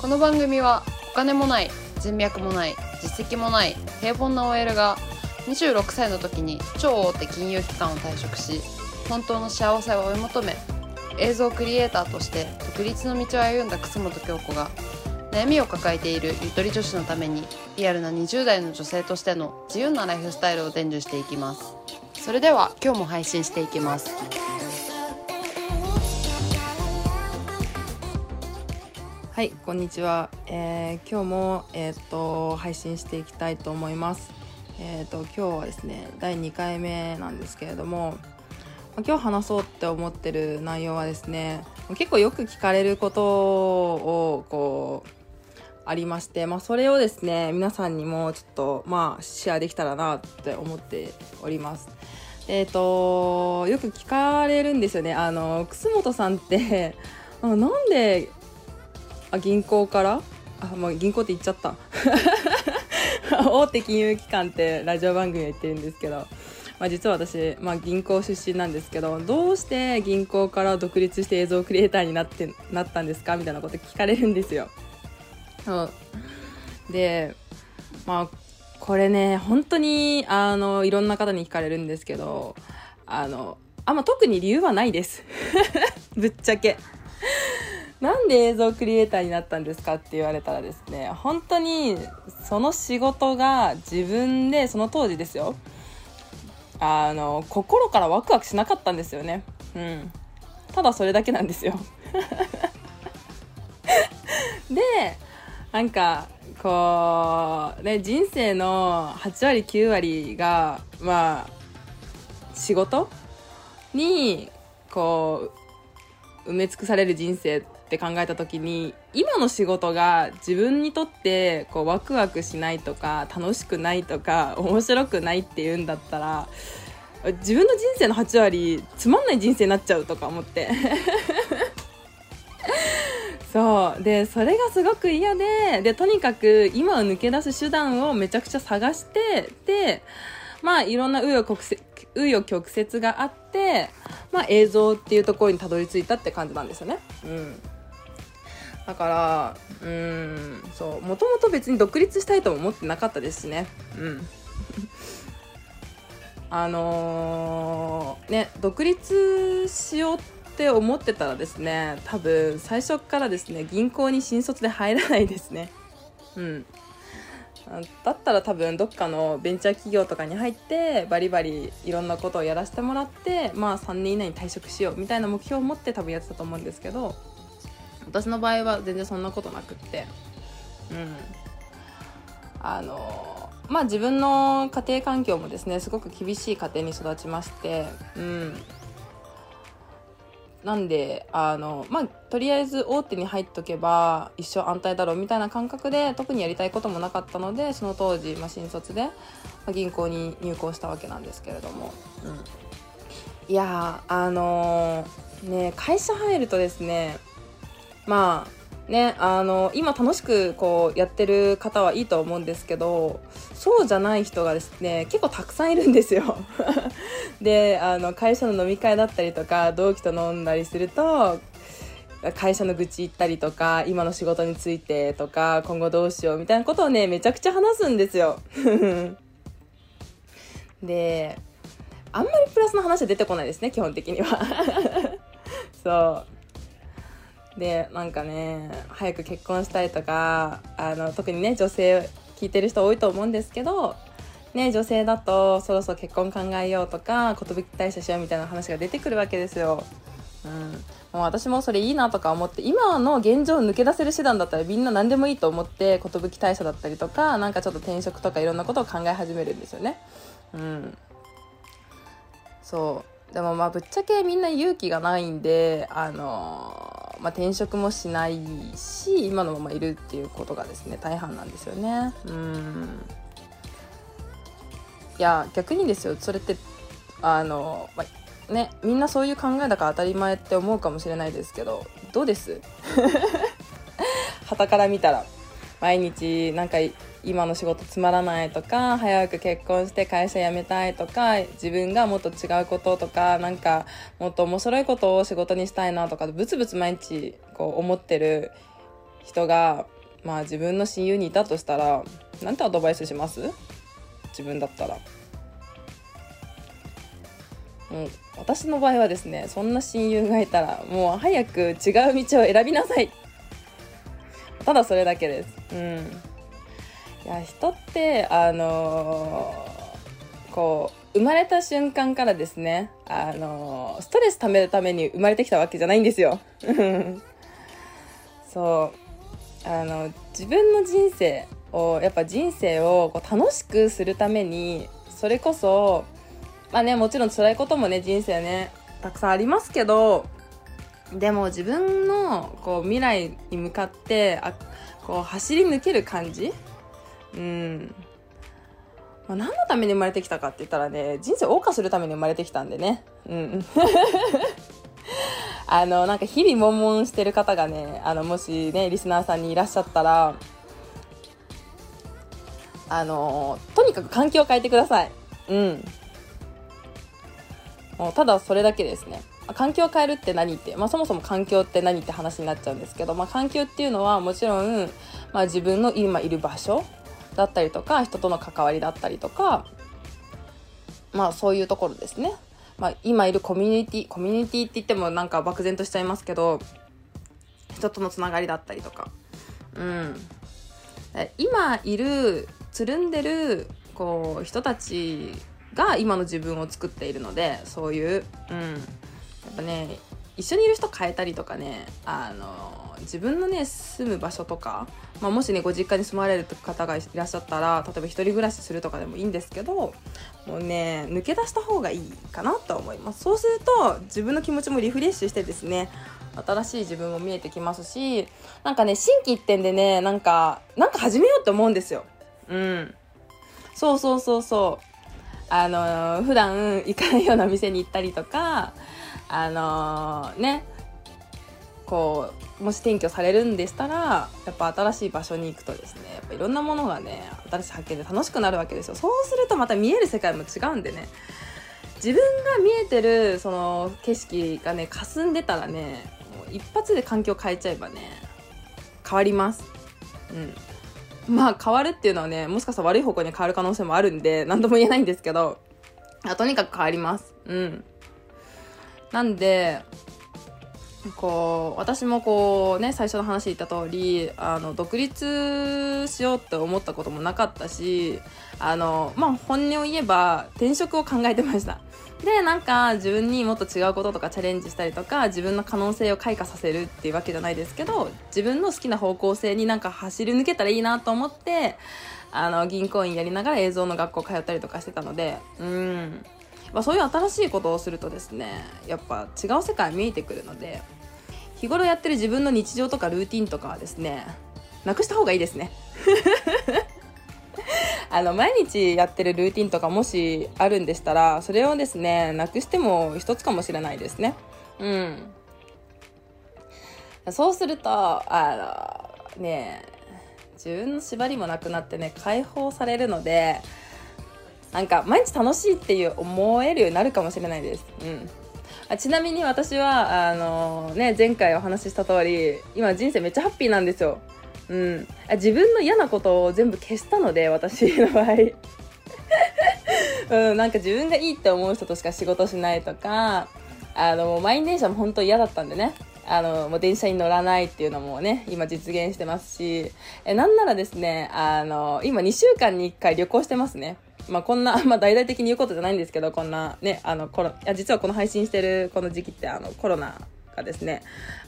この番組はお金もない人脈もない実績もない平凡な OL が26歳の時に超大手金融機関を退職し本当の幸せを追い求め映像クリエイターとして独立の道を歩んだ楠本京子が悩みを抱えているゆとり女子のためにリアルな20代の女性としての自由なライフスタイルを伝授していきます。それでは今日も配信していきます。はい、こんにちは。えー今日もえーと配信していきたいと思います。えーと今日はですね第2回目なんですけれども、今日話そうって思ってる内容はですね、結構よく聞かれることをこうありまして、まあそれをですね皆さんにもちょっとまあシェアできたらなって思っております。えーとよく聞かれるんですよね。あの楠本さんって なんであ銀行から？あもう銀行って言っちゃった。大手金融機関ってラジオ番組で言ってるんですけど、まあ、実は私、まあ、銀行出身なんですけどどうして銀行から独立して映像クリエイターになってなったんですか？みたいなこと聞かれるんですよ。そう。でまあこれね本当にあのいろんな方に聞かれるんですけどあのあんま特に理由はないです。ぶっちゃけ。なんで映像クリエイターになったんですかって言われたらですね本当にその仕事が自分でその当時ですよ。あの心からワクワクしなかったんですよね。うん。ただそれだけなんですよ。でなんかこうね人生の8割9割がまあ仕事にこう埋め尽くされる人生って考えた時に今の仕事が自分にとってこうワクワクしないとか楽しくないとか面白くないっていうんだったら自分の人生の8割つまんない人生になっちゃうとか思って。そう。でそれがすごく嫌ででとにかく今を抜け出す手段をめちゃくちゃ探してでまあいろんな紆余曲折があって、まあ、映像っていうところにたどり着いたって感じなんですよね。うん。だからうんそうもともと別に独立したいとも思ってなかったですしね。うん。あのーね独立しようって思ってたらですね多分最初からですね銀行に新卒で入らないですね。うん。だったら多分どっかのベンチャー企業とかに入ってバリバリいろんなことをやらせてもらってまあ3年以内に退職しようみたいな目標を持って多分やってたと思うんですけど私の場合は全然そんなことなくって。うん。あのまあ自分の家庭環境もですねすごく厳しい家庭に育ちまして。うん。なんであのまあとりあえず大手に入っとけば一生安泰だろうみたいな感覚で特にやりたいこともなかったのでその当時、まあ、新卒で、まあ、銀行に入行したわけなんですけれども、うん、いやあのーね会社入るとですねまあねあの今楽しくこうやってる方はいいと思うんですけどそうじゃない人がですね結構たくさんいるんですよ。であの会社の飲み会だったりとか同期と飲んだりすると会社の愚痴言ったりとか今の仕事についてとか今後どうしようみたいなことをねめちゃくちゃ話すんですよ。であんまりプラスの話は出てこないですね基本的には。そう。でなんかね早く結婚したいとかあの特にね女性聞いてる人多いと思うんですけどね女性だとそろそろ結婚考えようとか寿退社しようみたいな話が出てくるわけですよ。うん、もう私もそれいいなとか思って今の現状を抜け出せる手段だったらみんな何でもいいと思って寿退社だったりとかなんかちょっと転職とかいろんなことを考え始めるんですよね。うん、そうでもまあぶっちゃけみんな勇気がないんであのまあ、転職もしないし今のままいるっていうことがですね大半なんですよね。うん。いや逆にですよ。それってあの、まあ、ねみんなそういう考えだから当たり前って思うかもしれないですけどどうです？傍から見たら毎日なんか今の仕事つまらないとか早く結婚して会社辞めたいとか自分がもっと違うこととかなんかもっと面白いことを仕事にしたいなとかブツブツ毎日こう思ってる人がまあ自分の親友にいたとしたらなんてアドバイスします？自分だったら。もう私の場合はですねそんな親友がいたらもう早く違う道を選びなさい。ただそれだけです。うん。いや人ってあのー、こう生まれた瞬間からですねあのー、ストレスためるために生まれてきたわけじゃないんですよ。そう。あの自分の人生をやっぱ人生をこう楽しくするためにそれこそまあねもちろん辛いこともね人生ねたくさんありますけどでも自分のこう未来に向かってあこう走り抜ける感じうん。まあ、何のために生まれてきたかって言ったらね人生を謳歌するために生まれてきたんでね。うん。あのなんか日々悶々してる方がねあのもしねリスナーさんにいらっしゃったらあのとにかく環境を変えてください。うん。もうただそれだけですね。環境を変えるって何って、まあ、そもそも環境って何って話になっちゃうんですけど、まあ、環境っていうのはもちろん、まあ、自分の今いる場所だったりとか人との関わりだったりとかまあそういうところですね。まあ、今いるコミュニティコミュニティって言ってもなんか漠然としちゃいますけど人とのつながりだったりとか、うん、今いるつるんでるこう人たちが今の自分を作っているのでそういう、うん、やっぱね一緒にいる人変えたりとかねあの自分のね住む場所とか、まあ、もしねご実家に住まれる方がいらっしゃったら例えば一人暮らしするとかでもいいんですけどもうね抜け出した方がいいかなと思います。そうすると自分の気持ちもリフレッシュしてですね新しい自分も見えてきますしなんかね心機一転でねなんかなんか始めようって思うんですよ。うん。そうそうそうそう。あのー、普段行かないような店に行ったりとかあのー、ねこうもし転居されるんでしたらやっぱ新しい場所に行くとですねやっぱいろんなものがね新しい発見で楽しくなるわけですよ。そうするとまた見える世界も違うんでね。自分が見えてるその景色がね霞んでたらねもう一発で環境変えちゃえばね変わります。うん。まあ変わるっていうのはねもしかしたら悪い方向に変わる可能性もあるんで何とも言えないんですけどとにかく変わります。うん。なんでこう私もこうね最初の話言った通りあの独立しようって思ったこともなかったしあのまあ本音を言えば転職を考えてました。でなんか自分にもっと違うこととかチャレンジしたりとか自分の可能性を開花させるっていうわけじゃないですけど自分の好きな方向性になんか走り抜けたらいいなと思ってあの銀行員やりながら映像の学校通ったりとかしてたのでうん。まあ、そういう新しいことをするとですねやっぱ違う世界見えてくるので日頃やってる自分の日常とかルーティンとかはですねなくした方がいいですね。あの毎日やってるルーティンとかもしあるんでしたらそれをですねなくしても一つかもしれないですね。うん。そうするとあのね自分の縛りもなくなってね解放されるのでなんか毎日楽しいっていう思えるようになるかもしれないです。うん。あちなみに私はあのー、ね前回お話しした通り今人生めっちゃハッピーなんですよ。うん、自分の嫌なことを全部消したので私の場合。うん、なんか自分がいいって思う人としか仕事しないとかあの満員電車も本当嫌だったんでね。あのもう電車に乗らないっていうのもね今実現してますし。えなんならですねあの今2週間に1回旅行してますね。まあ、こんな、まあ、大々的に言うことじゃないんですけどこんなねあのコロいや実はこの配信してるこの時期ってあのコロナがですね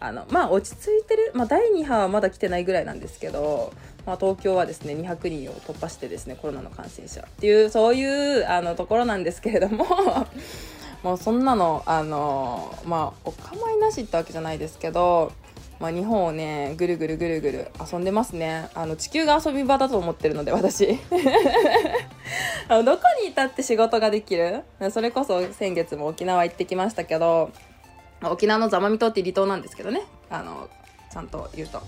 あのまあ落ち着いてる、まあ、第2波はまだ来てないぐらいなんですけど、まあ、東京はですね200人を突破してですねコロナの感染者っていうそういうあのところなんですけれども もうそんなのあのまあお構いなしってわけじゃないですけどまあ、日本をねぐるぐるぐるぐる遊んでますね。あの地球が遊び場だと思ってるので私。あのどこにいたって仕事ができる？それこそ先月も沖縄行ってきましたけど沖縄の座間味島って離島なんですけどね。あのちゃんと言うと。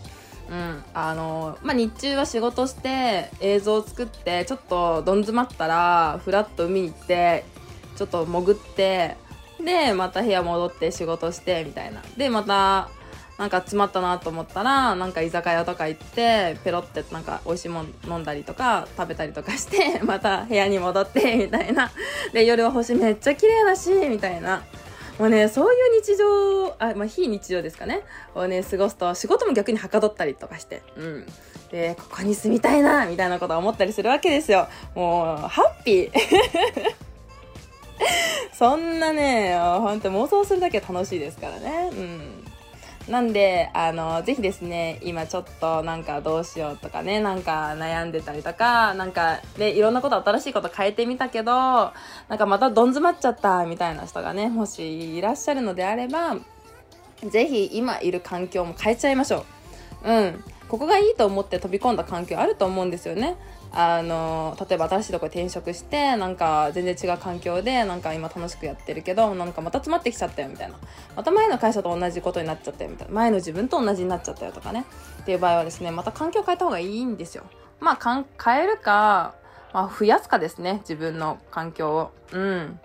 うん。あのまあ、日中は仕事して映像を作ってちょっとどん詰まったらふらっと海に行ってちょっと潜ってでまた部屋戻って仕事してみたいな。でまたなんか詰まったなと思ったらなんか居酒屋とか行ってペロってなんか美味しいもん飲んだりとか食べたりとかして また部屋に戻ってみたいな。で夜は星めっちゃ綺麗だしみたいな。もうねそういう日常あ、まあ、非日常ですかね。をね過ごすと仕事も逆にはかどったりとかして。うん。でここに住みたいなみたいなことを思ったりするわけですよ。もうハッピー。そんなね本当妄想するだけ楽しいですからね。うん。なんで、あの、ぜひですね、今ちょっとなんかどうしようとかね、なんか悩んでたりとか、なんか、で、いろんなこと新しいこと変えてみたけど、なんかまたどん詰まっちゃったみたいな人がね、もしいらっしゃるのであれば、ぜひ今いる環境も変えちゃいましょう。うん。ここがいいと思って飛び込んだ環境あると思うんですよね。あの例えば新しいとこ転職してなんか全然違う環境でなんか今楽しくやってるけどなんかまた詰まってきちゃったよみたいな。また前の会社と同じことになっちゃったよみたいな。前の自分と同じになっちゃったよとかね。っていう場合はですねまた環境変えた方がいいんですよ。まあかん変えるか、まあ、増やすかですね自分の環境を。うん。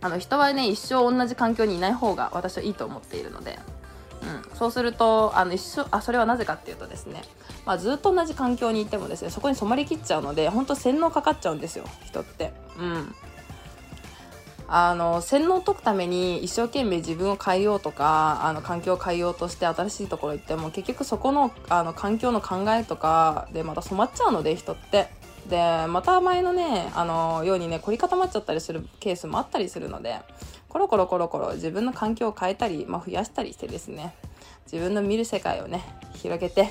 あの人はね一生同じ環境にいない方が私はいいと思っているので、そうするとあの一緒あそれはなぜかっていうとですね、まあ、ずっと同じ環境にいてもですねそこに染まりきっちゃうので本当洗脳かかっちゃうんですよ人って。うんあの洗脳を解くために一生懸命自分を変えようとかあの環境を変えようとして新しいところ行っても結局そこのあの環境の考えとかでまた染まっちゃうので人ってでまた前のねあのようにね凝り固まっちゃったりするケースもあったりするのでコロコロコロコロ自分の環境を変えたり、まあ、増やしたりしてですね自分の見る世界をね広げて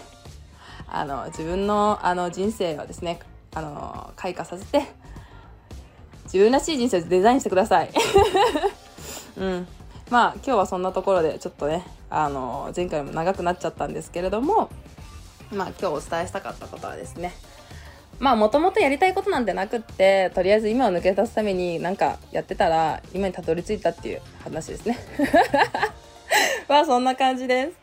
あの自分のあの人生をですねあの開花させて自分らしい人生をデザインしてください。うん、まあ今日はそんなところでちょっとねあの前回も長くなっちゃったんですけれどもまあ今日お伝えしたかったことはですねまあもともとやりたいことなんてなくってとりあえず今を抜け出すためになんかやってたら今にたどり着いたっていう話ですね。まあそんな感じです。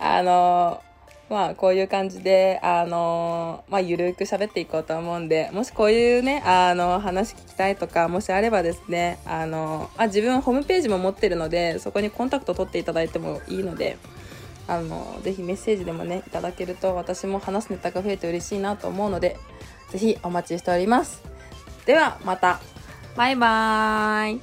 あのまあこういう感じであのまあゆるく喋っていこうと思うんでもしこういうねあの話聞きたいとかもしあればですねあのあ自分ホームページも持ってるのでそこにコンタクト取っていただいてもいいのであのぜひメッセージでもねいただけると私も話すネタが増えて嬉しいなと思うのでぜひお待ちしております。ではまた。バイバーイ。